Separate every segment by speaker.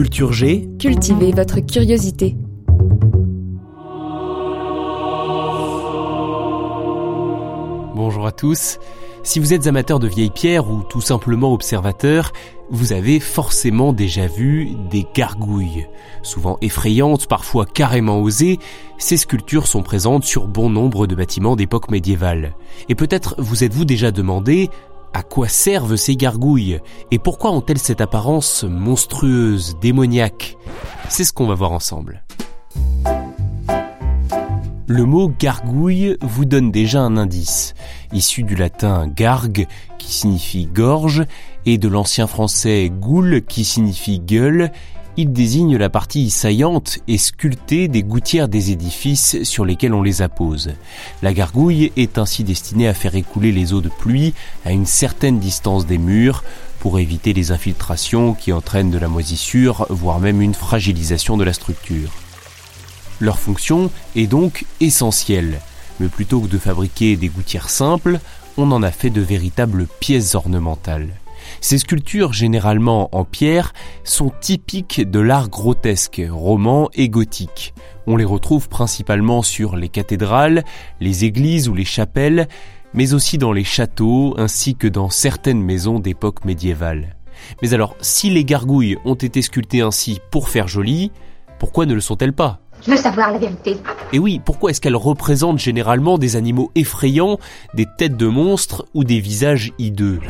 Speaker 1: Culture G.
Speaker 2: Cultivez votre curiosité.
Speaker 1: Bonjour à tous. Si vous êtes amateur de vieilles pierres ou tout simplement observateur, vous avez forcément déjà vu des gargouilles. Souvent effrayantes, parfois carrément osées, ces sculptures sont présentes sur bon nombre de bâtiments d'époque médiévale. Et peut-être vous êtes-vous déjà demandé à quoi servent ces gargouilles et pourquoi ont-elles cette apparence monstrueuse, démoniaque? C'est ce qu'on va voir ensemble. Le mot gargouille vous donne déjà un indice, issu du latin gargue qui signifie gorge et de l'ancien français goule qui signifie gueule. Il désigne la partie saillante et sculptée des gouttières des édifices sur lesquels on les appose. La gargouille est ainsi destinée à faire écouler les eaux de pluie à une certaine distance des murs pour éviter les infiltrations qui entraînent de la moisissure, voire même une fragilisation de la structure. Leur fonction est donc essentielle, mais plutôt que de fabriquer des gouttières simples, on en a fait de véritables pièces ornementales. Ces sculptures, généralement en pierre, sont typiques de l'art grotesque, roman et gothique. On les retrouve principalement sur les cathédrales, les églises ou les chapelles, mais aussi dans les châteaux ainsi que dans certaines maisons d'époque médiévale. Mais alors, si les gargouilles ont été sculptées ainsi pour faire joli, pourquoi ne le sont-elles pas?
Speaker 3: Je veux savoir la vérité.
Speaker 1: Et oui, pourquoi est-ce qu'elles représentent généralement des animaux effrayants, des têtes de monstres ou des visages hideux?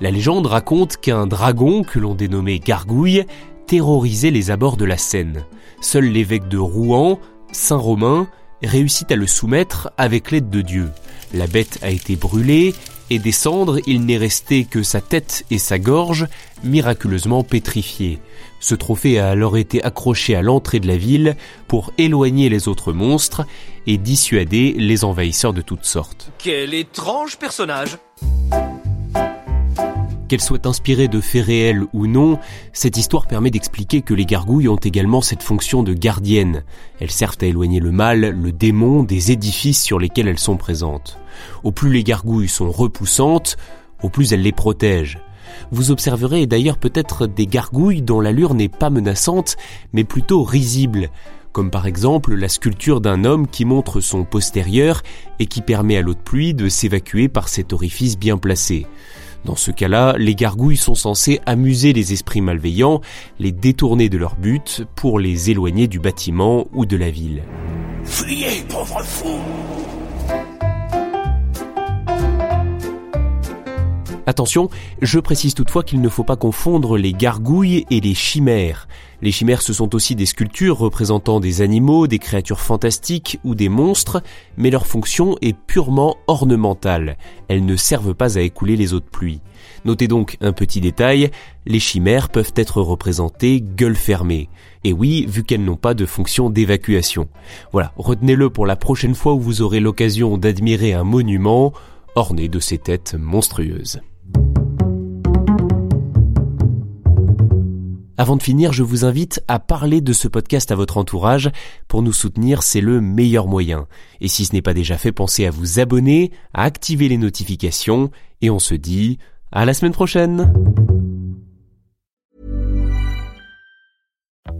Speaker 1: La légende raconte qu'un dragon, que l'on dénommait Gargouille, terrorisait les abords de la Seine. Seul l'évêque de Rouen, Saint Romain, réussit à le soumettre avec l'aide de Dieu. La bête a été brûlée et des cendres, il n'est resté que sa tête et sa gorge, miraculeusement pétrifiées. Ce trophée a alors été accroché à l'entrée de la ville pour éloigner les autres monstres et dissuader les envahisseurs de toutes sortes.
Speaker 4: Quel étrange personnage
Speaker 1: qu'elle soit inspirée de faits réels ou non, cette histoire permet d'expliquer que les gargouilles ont également cette fonction de gardienne. Elles servent à éloigner le mal, le démon des édifices sur lesquels elles sont présentes. Au plus les gargouilles sont repoussantes, au plus elles les protègent. Vous observerez d'ailleurs peut-être des gargouilles dont l'allure n'est pas menaçante, mais plutôt risible, comme par exemple la sculpture d'un homme qui montre son postérieur et qui permet à l'eau de pluie de s'évacuer par cet orifice bien placé. Dans ce cas-là, les gargouilles sont censées amuser les esprits malveillants, les détourner de leur but pour les éloigner du bâtiment ou de la ville.
Speaker 5: Fuyez, pauvre fou
Speaker 1: Attention, je précise toutefois qu'il ne faut pas confondre les gargouilles et les chimères. Les chimères ce sont aussi des sculptures représentant des animaux, des créatures fantastiques ou des monstres, mais leur fonction est purement ornementale. Elles ne servent pas à écouler les eaux de pluie. Notez donc un petit détail, les chimères peuvent être représentées gueule fermée. Et oui, vu qu'elles n'ont pas de fonction d'évacuation. Voilà, retenez-le pour la prochaine fois où vous aurez l'occasion d'admirer un monument orné de ces têtes monstrueuses. Avant de finir, je vous invite à parler de ce podcast à votre entourage. Pour nous soutenir, c'est le meilleur moyen. Et si ce n'est pas déjà fait, pensez à vous abonner, à activer les notifications, et on se dit à la semaine prochaine.